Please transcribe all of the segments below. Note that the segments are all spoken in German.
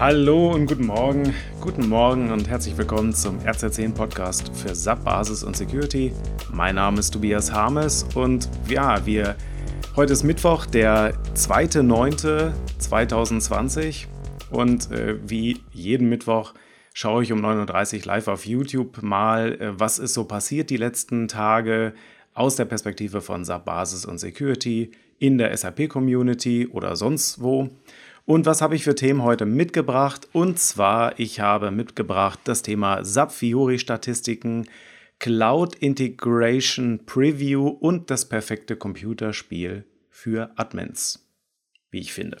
Hallo und guten Morgen. Guten Morgen und herzlich willkommen zum RZ10 Podcast für SAP Basis und Security. Mein Name ist Tobias Harmes und ja, wir heute ist Mittwoch, der 2.9.2020 und äh, wie jeden Mittwoch schaue ich um 9.30 Uhr live auf YouTube mal, äh, was ist so passiert die letzten Tage aus der Perspektive von SAP Basis und Security in der SAP Community oder sonst wo. Und was habe ich für Themen heute mitgebracht? Und zwar, ich habe mitgebracht das Thema SAP Fiori Statistiken, Cloud Integration Preview und das perfekte Computerspiel für Admins, wie ich finde.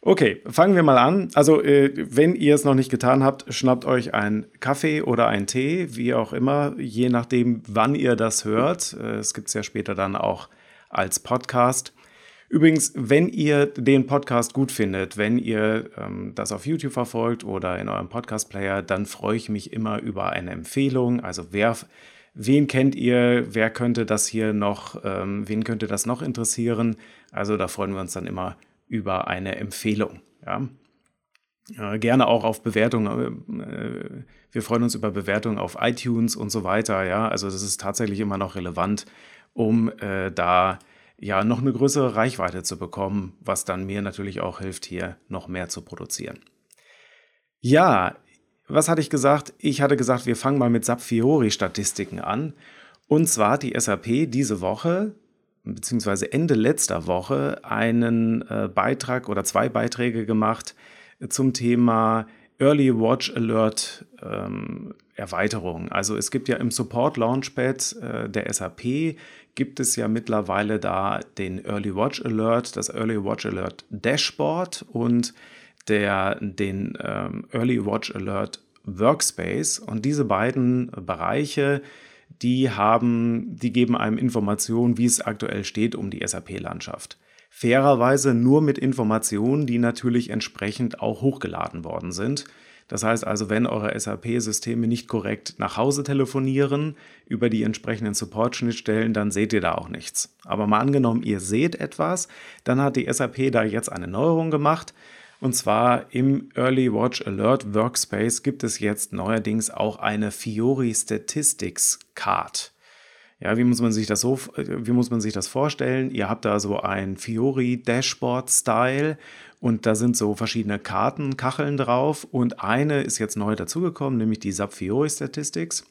Okay, fangen wir mal an. Also, äh, wenn ihr es noch nicht getan habt, schnappt euch einen Kaffee oder einen Tee, wie auch immer, je nachdem, wann ihr das hört. Äh, es gibt es ja später dann auch als Podcast. Übrigens, wenn ihr den Podcast gut findet, wenn ihr ähm, das auf YouTube verfolgt oder in eurem Podcast-Player, dann freue ich mich immer über eine Empfehlung. Also wer, wen kennt ihr, wer könnte das hier noch, ähm, wen könnte das noch interessieren? Also da freuen wir uns dann immer über eine Empfehlung. Ja. Äh, gerne auch auf Bewertungen. Äh, wir freuen uns über Bewertungen auf iTunes und so weiter. Ja, also das ist tatsächlich immer noch relevant, um äh, da ja noch eine größere Reichweite zu bekommen, was dann mir natürlich auch hilft, hier noch mehr zu produzieren. Ja, was hatte ich gesagt? Ich hatte gesagt, wir fangen mal mit SAP Fiori Statistiken an. Und zwar hat die SAP diese Woche beziehungsweise Ende letzter Woche einen äh, Beitrag oder zwei Beiträge gemacht zum Thema Early Watch Alert ähm, Erweiterung. Also es gibt ja im Support Launchpad äh, der SAP gibt es ja mittlerweile da den Early Watch Alert, das Early Watch Alert Dashboard und der, den ähm, Early Watch Alert Workspace. Und diese beiden Bereiche, die haben, die geben einem Informationen, wie es aktuell steht um die SAP-Landschaft. Fairerweise nur mit Informationen, die natürlich entsprechend auch hochgeladen worden sind. Das heißt also, wenn eure SAP-Systeme nicht korrekt nach Hause telefonieren über die entsprechenden Support-Schnittstellen, dann seht ihr da auch nichts. Aber mal angenommen, ihr seht etwas, dann hat die SAP da jetzt eine Neuerung gemacht. Und zwar im Early Watch Alert Workspace gibt es jetzt neuerdings auch eine Fiori Statistics Card. Ja, wie muss man sich das so, wie muss man sich das vorstellen? Ihr habt da so ein Fiori Dashboard Style und da sind so verschiedene Karten, Kacheln drauf und eine ist jetzt neu dazugekommen, nämlich die SAP Fiori Statistics.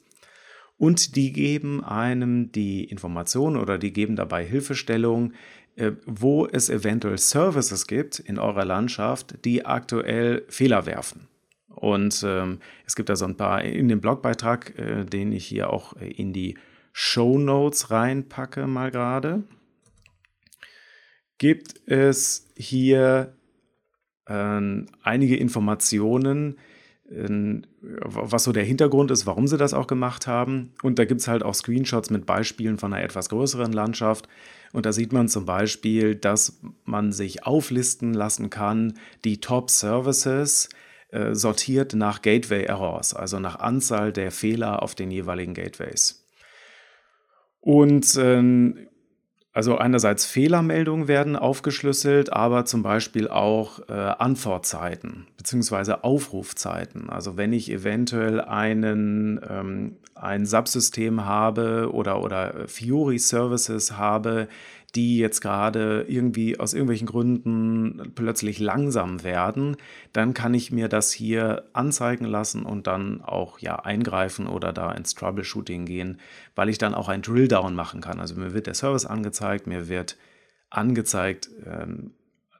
Und die geben einem die Informationen oder die geben dabei Hilfestellung, äh, wo es eventuell Services gibt in eurer Landschaft, die aktuell Fehler werfen. Und ähm, es gibt da so ein paar in dem Blogbeitrag, äh, den ich hier auch in die Show Notes reinpacke, mal gerade, gibt es hier äh, einige Informationen, äh, was so der Hintergrund ist, warum sie das auch gemacht haben. Und da gibt es halt auch Screenshots mit Beispielen von einer etwas größeren Landschaft. Und da sieht man zum Beispiel, dass man sich auflisten lassen kann, die Top Services äh, sortiert nach Gateway Errors, also nach Anzahl der Fehler auf den jeweiligen Gateways. Und ähm, also einerseits Fehlermeldungen werden aufgeschlüsselt, aber zum Beispiel auch äh, Antwortzeiten bzw. Aufrufzeiten. Also wenn ich eventuell einen, ähm, ein Subsystem habe oder, oder Fiori Services habe, die jetzt gerade irgendwie aus irgendwelchen Gründen plötzlich langsam werden, dann kann ich mir das hier anzeigen lassen und dann auch ja eingreifen oder da ins Troubleshooting gehen, weil ich dann auch ein Drilldown machen kann. Also mir wird der Service angezeigt, mir wird angezeigt, ähm,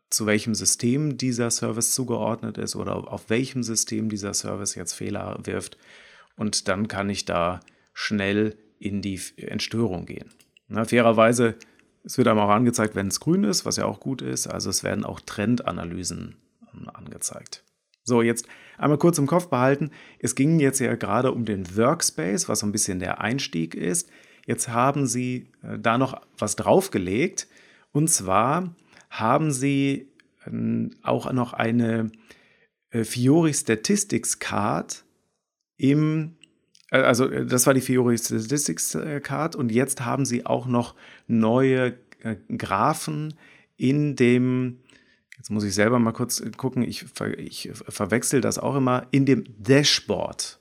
zu welchem System dieser Service zugeordnet ist oder auf welchem System dieser Service jetzt Fehler wirft. Und dann kann ich da schnell in die Entstörung gehen. Na, fairerweise es wird einem auch angezeigt, wenn es grün ist, was ja auch gut ist. Also es werden auch Trendanalysen ähm, angezeigt. So, jetzt einmal kurz im Kopf behalten. Es ging jetzt ja gerade um den Workspace, was so ein bisschen der Einstieg ist. Jetzt haben Sie äh, da noch was draufgelegt. Und zwar haben Sie ähm, auch noch eine äh, Fiori Statistics Card im also äh, das war die Fiori Statistics äh, Card und jetzt haben sie auch noch neue Graphen in dem jetzt muss ich selber mal kurz gucken, ich, ich verwechsel das auch immer, in dem Dashboard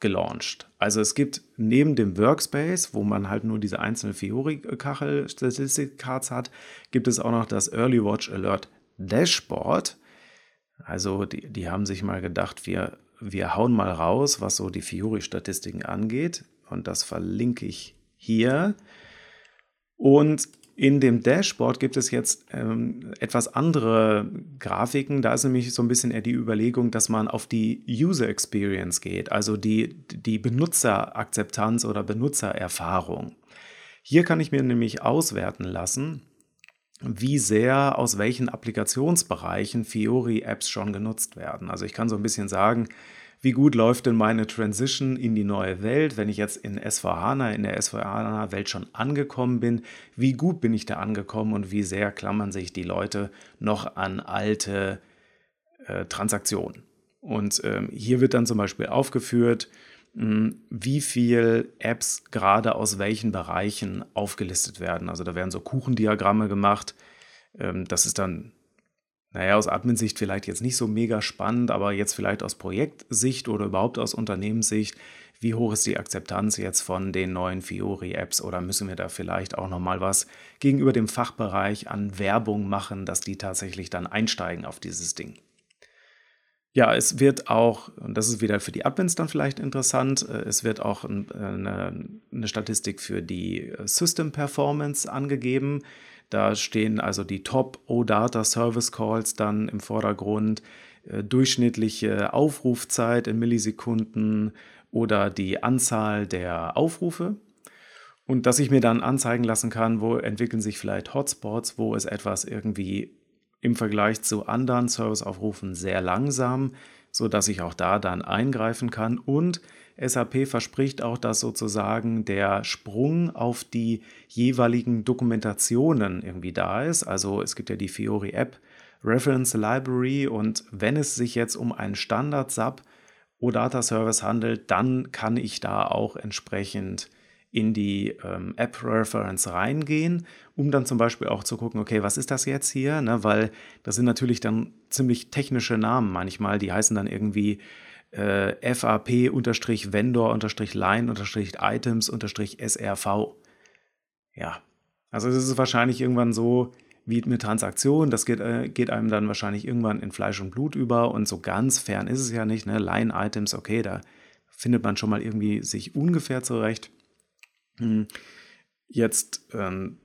gelauncht. Also es gibt neben dem Workspace, wo man halt nur diese einzelnen Fiori-Kachel Statistik-Cards hat, gibt es auch noch das Early Watch Alert Dashboard. Also die, die haben sich mal gedacht, wir, wir hauen mal raus, was so die Fiori-Statistiken angeht. Und das verlinke ich hier. Und in dem Dashboard gibt es jetzt ähm, etwas andere Grafiken. Da ist nämlich so ein bisschen eher die Überlegung, dass man auf die User Experience geht, also die, die Benutzerakzeptanz oder Benutzererfahrung. Hier kann ich mir nämlich auswerten lassen, wie sehr aus welchen Applikationsbereichen Fiori-Apps schon genutzt werden. Also ich kann so ein bisschen sagen, wie gut läuft denn meine Transition in die neue Welt, wenn ich jetzt in SVHANA, in der SVHANA-Welt schon angekommen bin, wie gut bin ich da angekommen und wie sehr klammern sich die Leute noch an alte äh, Transaktionen. Und ähm, hier wird dann zum Beispiel aufgeführt, wie viele Apps gerade aus welchen Bereichen aufgelistet werden. Also da werden so Kuchendiagramme gemacht. Ähm, das ist dann naja, aus Admin-Sicht vielleicht jetzt nicht so mega spannend, aber jetzt vielleicht aus Projektsicht oder überhaupt aus Unternehmenssicht, wie hoch ist die Akzeptanz jetzt von den neuen Fiori-Apps oder müssen wir da vielleicht auch nochmal was gegenüber dem Fachbereich an Werbung machen, dass die tatsächlich dann einsteigen auf dieses Ding? Ja, es wird auch, und das ist wieder für die Admins dann vielleicht interessant, äh, es wird auch eine, eine Statistik für die äh, System Performance angegeben. Da stehen also die Top OData Service Calls dann im Vordergrund, äh, durchschnittliche Aufrufzeit in Millisekunden oder die Anzahl der Aufrufe. Und dass ich mir dann anzeigen lassen kann, wo entwickeln sich vielleicht Hotspots, wo ist etwas irgendwie im Vergleich zu anderen Serviceaufrufen sehr langsam, sodass ich auch da dann eingreifen kann und SAP verspricht auch, dass sozusagen der Sprung auf die jeweiligen Dokumentationen irgendwie da ist. Also es gibt ja die Fiori App Reference Library und wenn es sich jetzt um einen Standard SAP OData Service handelt, dann kann ich da auch entsprechend in die ähm, App Reference reingehen, um dann zum Beispiel auch zu gucken, okay, was ist das jetzt hier? Ne, weil das sind natürlich dann ziemlich technische Namen manchmal, die heißen dann irgendwie äh, FAP-Line-Line-Items-SRV. Ja, also es ist wahrscheinlich irgendwann so wie mit Transaktionen, das geht, äh, geht einem dann wahrscheinlich irgendwann in Fleisch und Blut über und so ganz fern ist es ja nicht. Ne? Line-Items, okay, da findet man schon mal irgendwie sich ungefähr zurecht. Hm. Jetzt, ähm,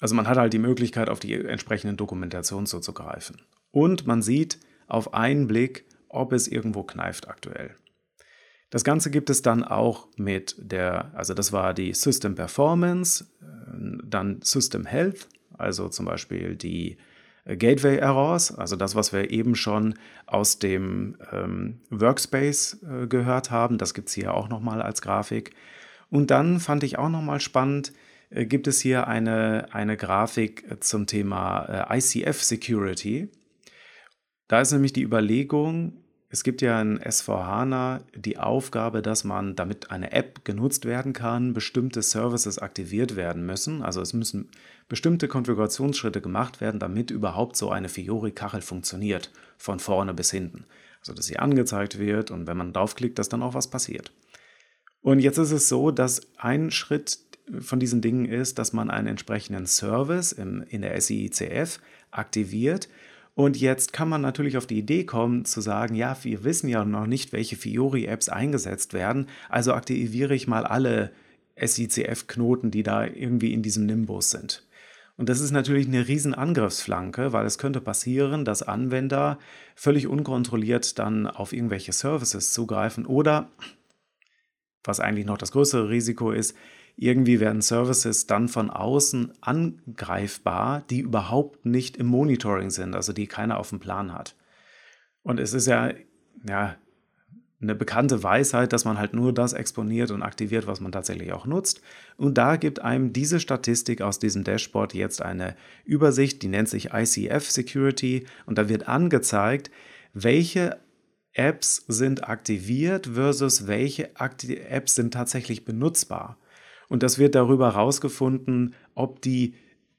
also man hat halt die Möglichkeit, auf die entsprechenden Dokumentationen zuzugreifen. Und man sieht auf einen Blick, ob es irgendwo kneift aktuell. Das Ganze gibt es dann auch mit der, also das war die System Performance, äh, dann System Health, also zum Beispiel die äh, Gateway Errors, also das, was wir eben schon aus dem ähm, Workspace äh, gehört haben, das gibt es hier auch nochmal als Grafik. Und dann fand ich auch nochmal spannend, äh, gibt es hier eine, eine Grafik zum Thema äh, ICF Security. Da ist nämlich die Überlegung, es gibt ja in S4HANA die Aufgabe, dass man, damit eine App genutzt werden kann, bestimmte Services aktiviert werden müssen. Also es müssen bestimmte Konfigurationsschritte gemacht werden, damit überhaupt so eine Fiori-Kachel funktioniert, von vorne bis hinten. Also dass sie angezeigt wird und wenn man draufklickt, dass dann auch was passiert. Und jetzt ist es so, dass ein Schritt von diesen Dingen ist, dass man einen entsprechenden Service im, in der SIICF aktiviert und jetzt kann man natürlich auf die Idee kommen zu sagen, ja, wir wissen ja noch nicht, welche Fiori-Apps eingesetzt werden, also aktiviere ich mal alle SICF-Knoten, die da irgendwie in diesem Nimbus sind. Und das ist natürlich eine riesen Angriffsflanke, weil es könnte passieren, dass Anwender völlig unkontrolliert dann auf irgendwelche Services zugreifen oder, was eigentlich noch das größere Risiko ist, irgendwie werden Services dann von außen angreifbar, die überhaupt nicht im Monitoring sind, also die keiner auf dem Plan hat. Und es ist ja, ja eine bekannte Weisheit, dass man halt nur das exponiert und aktiviert, was man tatsächlich auch nutzt. Und da gibt einem diese Statistik aus diesem Dashboard jetzt eine Übersicht, die nennt sich ICF Security und da wird angezeigt, welche Apps sind aktiviert versus welche Apps sind tatsächlich benutzbar. Und das wird darüber herausgefunden, ob die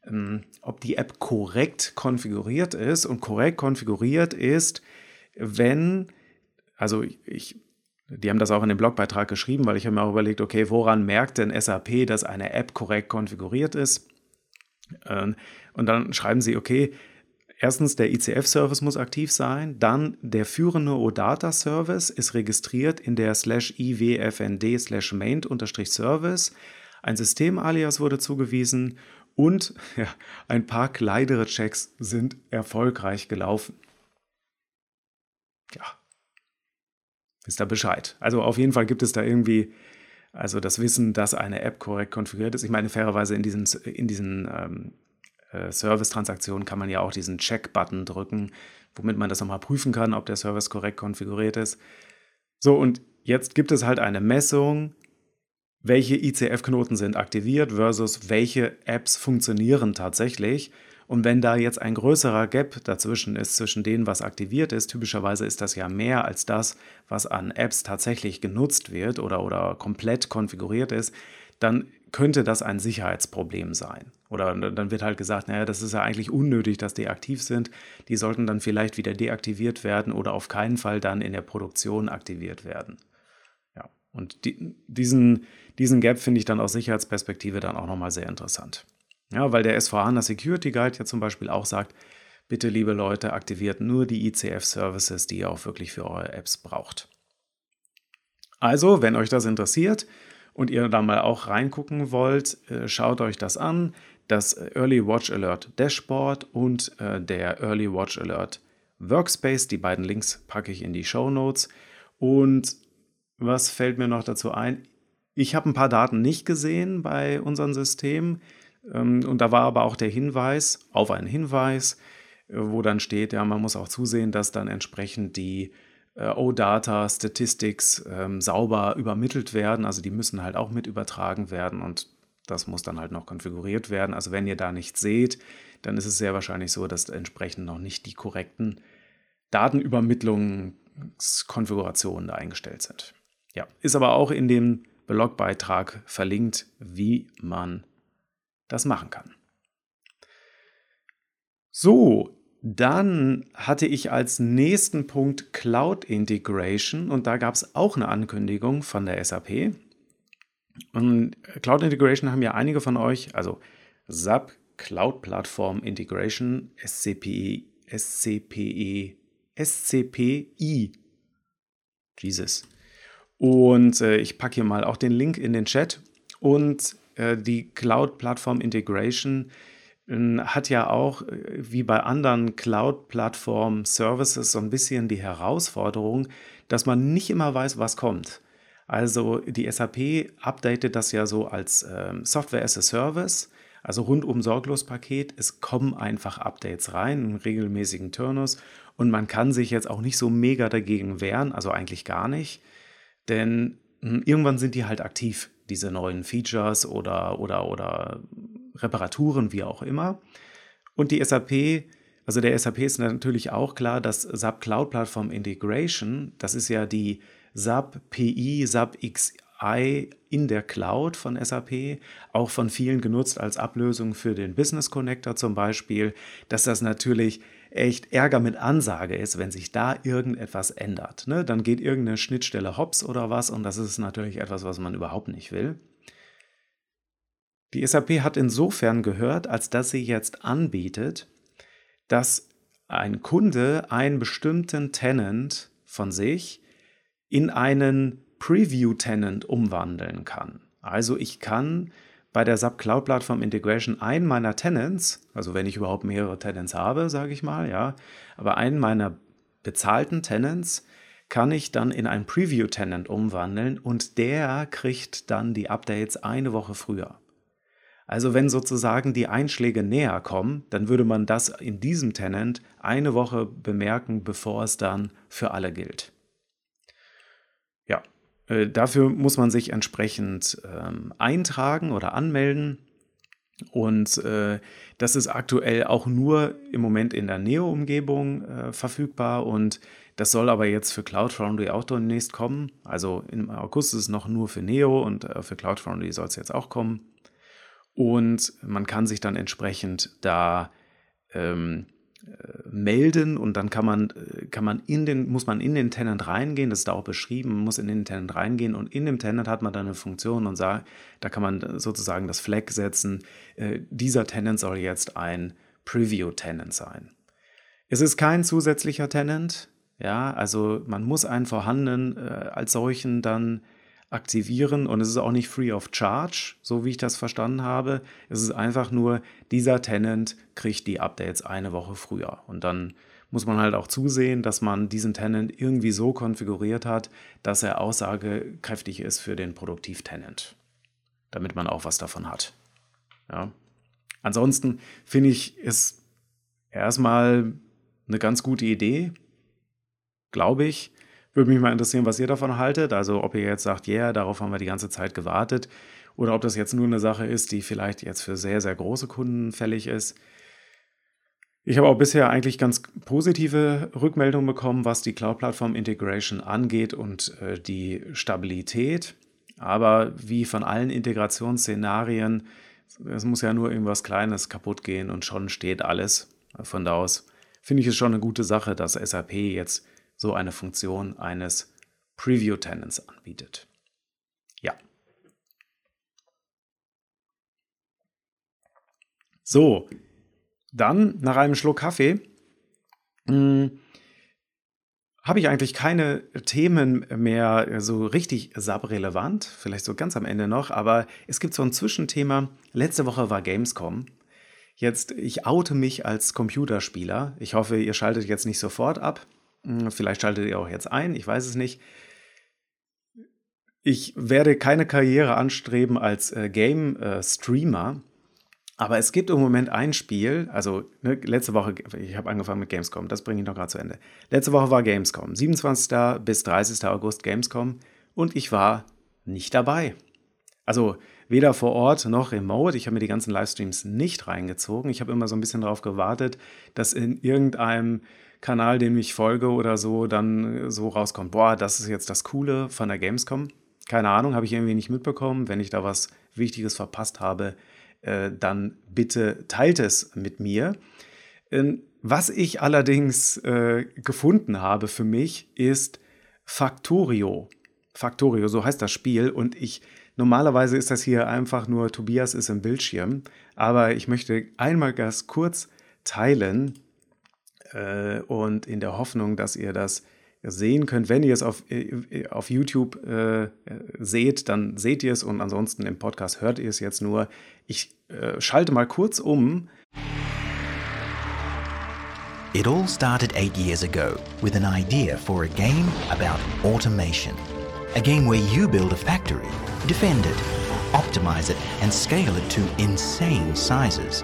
ähm, ob die App korrekt konfiguriert ist. Und korrekt konfiguriert ist, wenn, also ich, die haben das auch in dem Blogbeitrag geschrieben, weil ich habe mir auch überlegt, okay, woran merkt denn SAP, dass eine App korrekt konfiguriert ist? Ähm, und dann schreiben sie, okay, erstens der ICF-Service muss aktiv sein, dann der führende OData-Service ist registriert in der slash iwfnd slash main-service. Ein System-Alias wurde zugewiesen und ja, ein paar kleinere Checks sind erfolgreich gelaufen. Ja, wisst ihr Bescheid. Also auf jeden Fall gibt es da irgendwie, also das Wissen, dass eine App korrekt konfiguriert ist. Ich meine, fairerweise in diesen, in diesen ähm, äh, Service-Transaktionen kann man ja auch diesen Check-Button drücken, womit man das nochmal prüfen kann, ob der Service korrekt konfiguriert ist. So, und jetzt gibt es halt eine Messung welche ICF-Knoten sind aktiviert versus welche Apps funktionieren tatsächlich. Und wenn da jetzt ein größerer Gap dazwischen ist, zwischen denen, was aktiviert ist, typischerweise ist das ja mehr als das, was an Apps tatsächlich genutzt wird oder, oder komplett konfiguriert ist, dann könnte das ein Sicherheitsproblem sein. Oder dann wird halt gesagt, naja, das ist ja eigentlich unnötig, dass die aktiv sind. Die sollten dann vielleicht wieder deaktiviert werden oder auf keinen Fall dann in der Produktion aktiviert werden. Ja, und die, diesen, diesen Gap finde ich dann aus Sicherheitsperspektive dann auch nochmal sehr interessant. Ja, weil der SVHANA Security Guide ja zum Beispiel auch sagt, bitte liebe Leute, aktiviert nur die ICF-Services, die ihr auch wirklich für eure Apps braucht. Also, wenn euch das interessiert und ihr da mal auch reingucken wollt, äh, schaut euch das an. Das Early Watch Alert Dashboard und äh, der Early Watch Alert Workspace. Die beiden Links packe ich in die Show Notes. Und was fällt mir noch dazu ein? Ich habe ein paar Daten nicht gesehen bei unserem System ähm, und da war aber auch der Hinweis auf einen Hinweis, äh, wo dann steht, ja, man muss auch zusehen, dass dann entsprechend die äh, OData Statistics ähm, sauber übermittelt werden. Also die müssen halt auch mit übertragen werden und das muss dann halt noch konfiguriert werden. Also wenn ihr da nichts seht, dann ist es sehr wahrscheinlich so, dass entsprechend noch nicht die korrekten Datenübermittlungskonfigurationen da eingestellt sind. Ja, ist aber auch in dem Blogbeitrag verlinkt, wie man das machen kann. So, dann hatte ich als nächsten Punkt Cloud Integration und da gab es auch eine Ankündigung von der SAP. Und Cloud Integration haben ja einige von euch, also SAP Cloud Platform Integration, SCPE, SCPE, SCPI. Jesus. Und äh, ich packe hier mal auch den Link in den Chat. Und äh, die Cloud Platform Integration hat ja auch, äh, wie bei anderen Cloud Platform Services, so ein bisschen die Herausforderung, dass man nicht immer weiß, was kommt. Also die SAP updatet das ja so als ähm, Software as a Service, also rundum sorglos Paket. Es kommen einfach Updates rein in regelmäßigen Turnus und man kann sich jetzt auch nicht so mega dagegen wehren, also eigentlich gar nicht. Denn hm, irgendwann sind die halt aktiv, diese neuen Features oder, oder, oder Reparaturen, wie auch immer. Und die SAP, also der SAP ist natürlich auch klar, dass SAP Cloud Platform Integration, das ist ja die SAP PI, SAP XI in der Cloud von SAP, auch von vielen genutzt als Ablösung für den Business Connector zum Beispiel, dass das natürlich echt Ärger mit Ansage ist, wenn sich da irgendetwas ändert. Ne? Dann geht irgendeine Schnittstelle hops oder was und das ist natürlich etwas, was man überhaupt nicht will. Die SAP hat insofern gehört, als dass sie jetzt anbietet, dass ein Kunde einen bestimmten Tenant von sich in einen Preview-Tenant umwandeln kann. Also ich kann bei der SAP Cloud Platform Integration einen meiner Tenants, also wenn ich überhaupt mehrere Tenants habe, sage ich mal, ja, aber einen meiner bezahlten Tenants kann ich dann in einen Preview-Tenant umwandeln und der kriegt dann die Updates eine Woche früher. Also wenn sozusagen die Einschläge näher kommen, dann würde man das in diesem Tenant eine Woche bemerken, bevor es dann für alle gilt. Äh, dafür muss man sich entsprechend ähm, eintragen oder anmelden. Und äh, das ist aktuell auch nur im Moment in der Neo-Umgebung äh, verfügbar und das soll aber jetzt für Cloud Foundry auch demnächst kommen. Also im August ist es noch nur für Neo und äh, für Cloud Foundry soll es jetzt auch kommen. Und man kann sich dann entsprechend da ähm, äh, melden und dann kann man, äh, kann man in den, muss man in den Tenant reingehen, das ist da auch beschrieben, man muss in den Tenant reingehen und in dem Tenant hat man dann eine Funktion und sagt, da kann man sozusagen das Flag setzen, äh, dieser Tenant soll jetzt ein Preview-Tenant sein. Es ist kein zusätzlicher Tenant, ja, also man muss einen vorhandenen äh, als solchen dann aktivieren und es ist auch nicht free of charge, so wie ich das verstanden habe. Es ist einfach nur, dieser Tenant kriegt die Updates eine Woche früher und dann muss man halt auch zusehen, dass man diesen Tenant irgendwie so konfiguriert hat, dass er aussagekräftig ist für den Produktiv-Tenant, damit man auch was davon hat. Ja. Ansonsten finde ich es erstmal eine ganz gute Idee, glaube ich. Würde mich mal interessieren, was ihr davon haltet. Also ob ihr jetzt sagt, ja, yeah, darauf haben wir die ganze Zeit gewartet. Oder ob das jetzt nur eine Sache ist, die vielleicht jetzt für sehr, sehr große Kunden fällig ist. Ich habe auch bisher eigentlich ganz positive Rückmeldungen bekommen, was die Cloud-Plattform Integration angeht und äh, die Stabilität. Aber wie von allen Integrationsszenarien, es muss ja nur irgendwas Kleines kaputt gehen und schon steht alles. Von da aus finde ich es schon eine gute Sache, dass SAP jetzt so eine Funktion eines Preview-Tenants anbietet. Ja. So, dann nach einem Schluck Kaffee hm, habe ich eigentlich keine Themen mehr so richtig SAP-relevant, vielleicht so ganz am Ende noch, aber es gibt so ein Zwischenthema. Letzte Woche war Gamescom. Jetzt, ich oute mich als Computerspieler. Ich hoffe, ihr schaltet jetzt nicht sofort ab. Hm, vielleicht schaltet ihr auch jetzt ein, ich weiß es nicht. Ich werde keine Karriere anstreben als äh, Game-Streamer, aber es gibt im Moment ein Spiel, also ne, letzte Woche, ich habe angefangen mit Gamescom, das bringe ich noch gerade zu Ende. Letzte Woche war Gamescom, 27. bis 30. August Gamescom und ich war nicht dabei. Also weder vor Ort noch remote. Ich habe mir die ganzen Livestreams nicht reingezogen. Ich habe immer so ein bisschen darauf gewartet, dass in irgendeinem Kanal, dem ich folge oder so, dann so rauskommt, boah, das ist jetzt das Coole von der Gamescom. Keine Ahnung, habe ich irgendwie nicht mitbekommen. Wenn ich da was Wichtiges verpasst habe, äh, dann bitte teilt es mit mir. Ähm, was ich allerdings äh, gefunden habe für mich ist Factorio. Factorio, so heißt das Spiel. Und ich, normalerweise ist das hier einfach nur Tobias ist im Bildschirm. Aber ich möchte einmal ganz kurz teilen, äh, und in der Hoffnung, dass ihr das sehen könnt. Wenn ihr es auf, äh, auf YouTube äh, seht, dann seht ihr es und ansonsten im Podcast hört ihr es jetzt nur. Ich äh, schalte mal kurz um. It all started eight years ago with an idea for a game about automation. A game where you build a factory, defend it, optimize it, and scale it to insane sizes.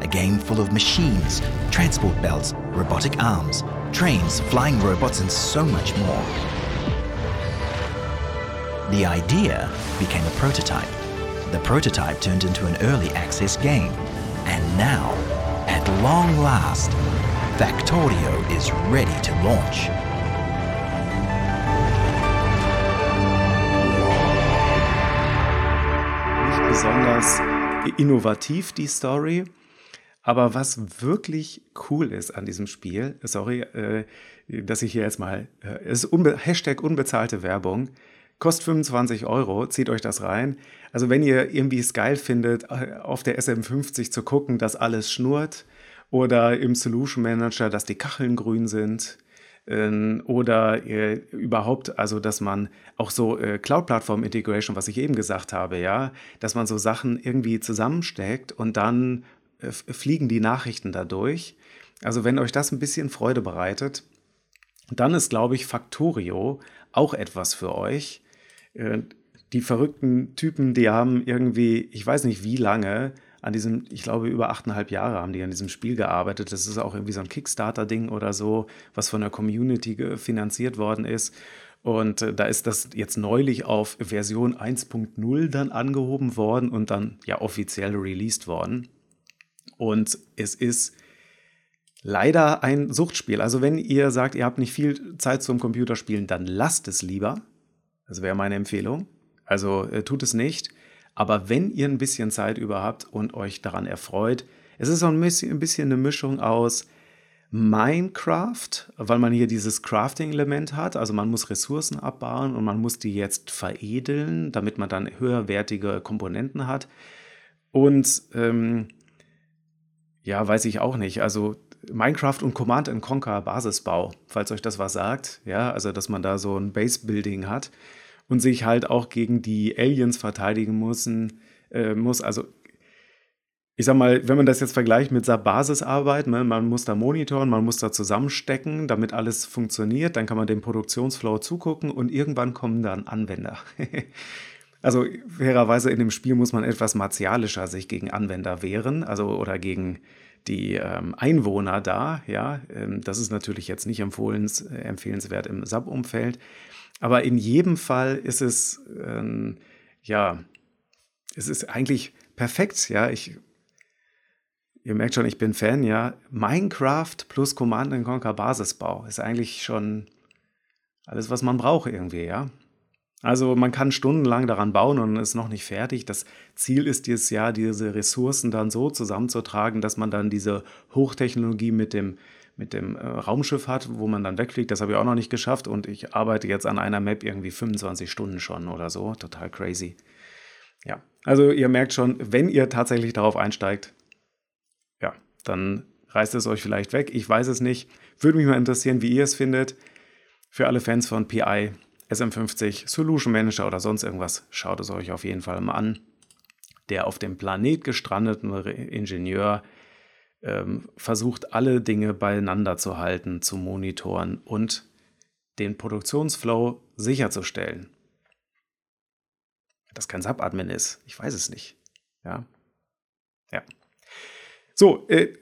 A game full of machines, transport belts, robotic arms, trains, flying robots, and so much more. The idea became a prototype. The prototype turned into an early access game. And now, at long last, Factorio is ready to launch. Besonders innovativ die Story, Aber was wirklich cool ist an diesem Spiel, sorry, äh, dass ich hier jetzt mal, äh, ist unbe Hashtag unbezahlte Werbung, kostet 25 Euro, zieht euch das rein. Also wenn ihr irgendwie es geil findet, äh, auf der SM50 zu gucken, dass alles schnurrt oder im Solution Manager, dass die Kacheln grün sind, ähm, oder äh, überhaupt, also dass man auch so äh, Cloud-Plattform-Integration, was ich eben gesagt habe, ja, dass man so Sachen irgendwie zusammensteckt und dann fliegen die Nachrichten dadurch. Also wenn euch das ein bisschen Freude bereitet, dann ist, glaube ich, Factorio auch etwas für euch. Äh, die verrückten Typen, die haben irgendwie, ich weiß nicht wie lange, an diesem, ich glaube, über achteinhalb Jahre haben die an diesem Spiel gearbeitet. Das ist auch irgendwie so ein Kickstarter-Ding oder so, was von der Community finanziert worden ist. Und äh, da ist das jetzt neulich auf Version 1.0 dann angehoben worden und dann ja offiziell released worden. Und es ist leider ein Suchtspiel. Also wenn ihr sagt, ihr habt nicht viel Zeit zum Computerspielen, dann lasst es lieber. Das wäre meine Empfehlung. Also äh, tut es nicht. Aber wenn ihr ein bisschen Zeit über habt und euch daran erfreut, es ist so ein bisschen, ein bisschen eine Mischung aus Minecraft, weil man hier dieses Crafting-Element hat. Also man muss Ressourcen abbauen und man muss die jetzt veredeln, damit man dann höherwertige Komponenten hat. Und ähm, ja, weiß ich auch nicht. Also Minecraft und Command Conquer Basisbau, falls euch das was sagt. Ja, also dass man da so ein Base-Building hat und sich halt auch gegen die Aliens verteidigen müssen, äh, muss. Also ich sag mal, wenn man das jetzt vergleicht mit Basisarbeit, ne, man muss da monitoren, man muss da zusammenstecken, damit alles funktioniert, dann kann man dem Produktionsflow zugucken und irgendwann kommen dann Anwender. also fairerweise in dem Spiel muss man etwas martialischer sich gegen Anwender wehren, also oder gegen die ähm, Einwohner da, ja, ähm, das ist natürlich jetzt nicht empfohlens, äh, empfehlenswert im Sub-Umfeld, aber in jedem Fall ist es, ähm, ja, es ist eigentlich perfekt, ja, ich Ihr merkt schon, ich bin Fan, ja. Minecraft plus Command Conquer Basisbau ist eigentlich schon alles, was man braucht irgendwie, ja. Also man kann stundenlang daran bauen und ist noch nicht fertig. Das Ziel ist dieses Jahr, diese Ressourcen dann so zusammenzutragen, dass man dann diese Hochtechnologie mit dem, mit dem äh, Raumschiff hat, wo man dann wegfliegt. Das habe ich auch noch nicht geschafft und ich arbeite jetzt an einer Map irgendwie 25 Stunden schon oder so. Total crazy. Ja, also ihr merkt schon, wenn ihr tatsächlich darauf einsteigt, dann reißt es euch vielleicht weg. Ich weiß es nicht. Würde mich mal interessieren, wie ihr es findet. Für alle Fans von PI, SM50, Solution Manager oder sonst irgendwas, schaut es euch auf jeden Fall mal an. Der auf dem Planet gestrandete Ingenieur ähm, versucht, alle Dinge beieinander zu halten, zu monitoren und den Produktionsflow sicherzustellen. Dass kein Sub-Admin ist, ich weiß es nicht. Ja. Ja. So, äh,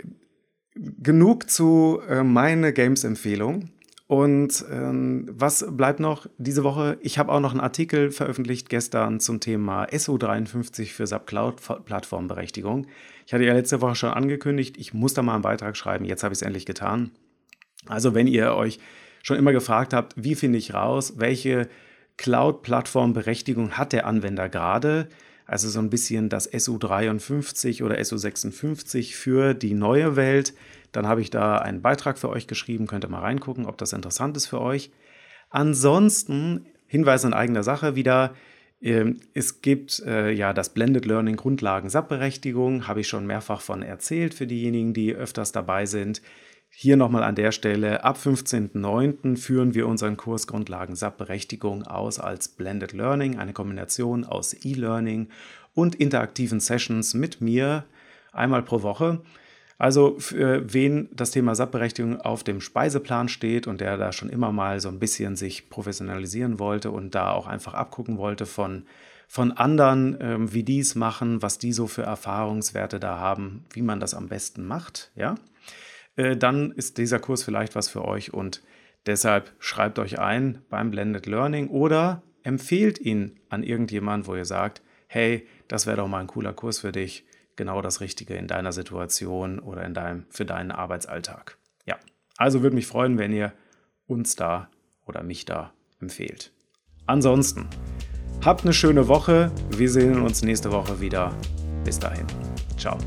genug zu äh, meine Games-Empfehlung. Und ähm, was bleibt noch diese Woche? Ich habe auch noch einen Artikel veröffentlicht gestern zum Thema SO53 für SAP Cloud-Plattformberechtigung. Ich hatte ja letzte Woche schon angekündigt, ich muss da mal einen Beitrag schreiben. Jetzt habe ich es endlich getan. Also, wenn ihr euch schon immer gefragt habt, wie finde ich raus, welche Cloud-Plattformberechtigung hat der Anwender gerade, also so ein bisschen das SU53 oder SU56 für die neue Welt. Dann habe ich da einen Beitrag für euch geschrieben, könnt ihr mal reingucken, ob das interessant ist für euch. Ansonsten, Hinweis in eigener Sache wieder, ähm, es gibt äh, ja das Blended Learning Grundlagen SAP-Berechtigung, habe ich schon mehrfach von erzählt für diejenigen, die öfters dabei sind. Hier nochmal an der Stelle, ab 15.09. führen wir unseren Kurs Grundlagen SAP-Berechtigung aus als Blended Learning, eine Kombination aus E-Learning und interaktiven Sessions mit mir einmal pro Woche. Also für wen das Thema SAP-Berechtigung auf dem Speiseplan steht und der da schon immer mal so ein bisschen sich professionalisieren wollte und da auch einfach abgucken wollte von, von anderen, ähm, wie die es machen, was die so für Erfahrungswerte da haben, wie man das am besten macht, ja, äh, dann ist dieser Kurs vielleicht was für euch und deshalb schreibt euch ein beim Blended Learning oder empfehlt ihn an irgendjemand, wo ihr sagt, hey, das wäre doch mal ein cooler Kurs für dich, genau das Richtige in deiner Situation oder in deinem, für deinen Arbeitsalltag. Ja, also würde mich freuen, wenn ihr uns da oder mich da empfehlt. Ansonsten, habt eine schöne Woche. Wir sehen uns nächste Woche wieder. Bis dahin. Ciao.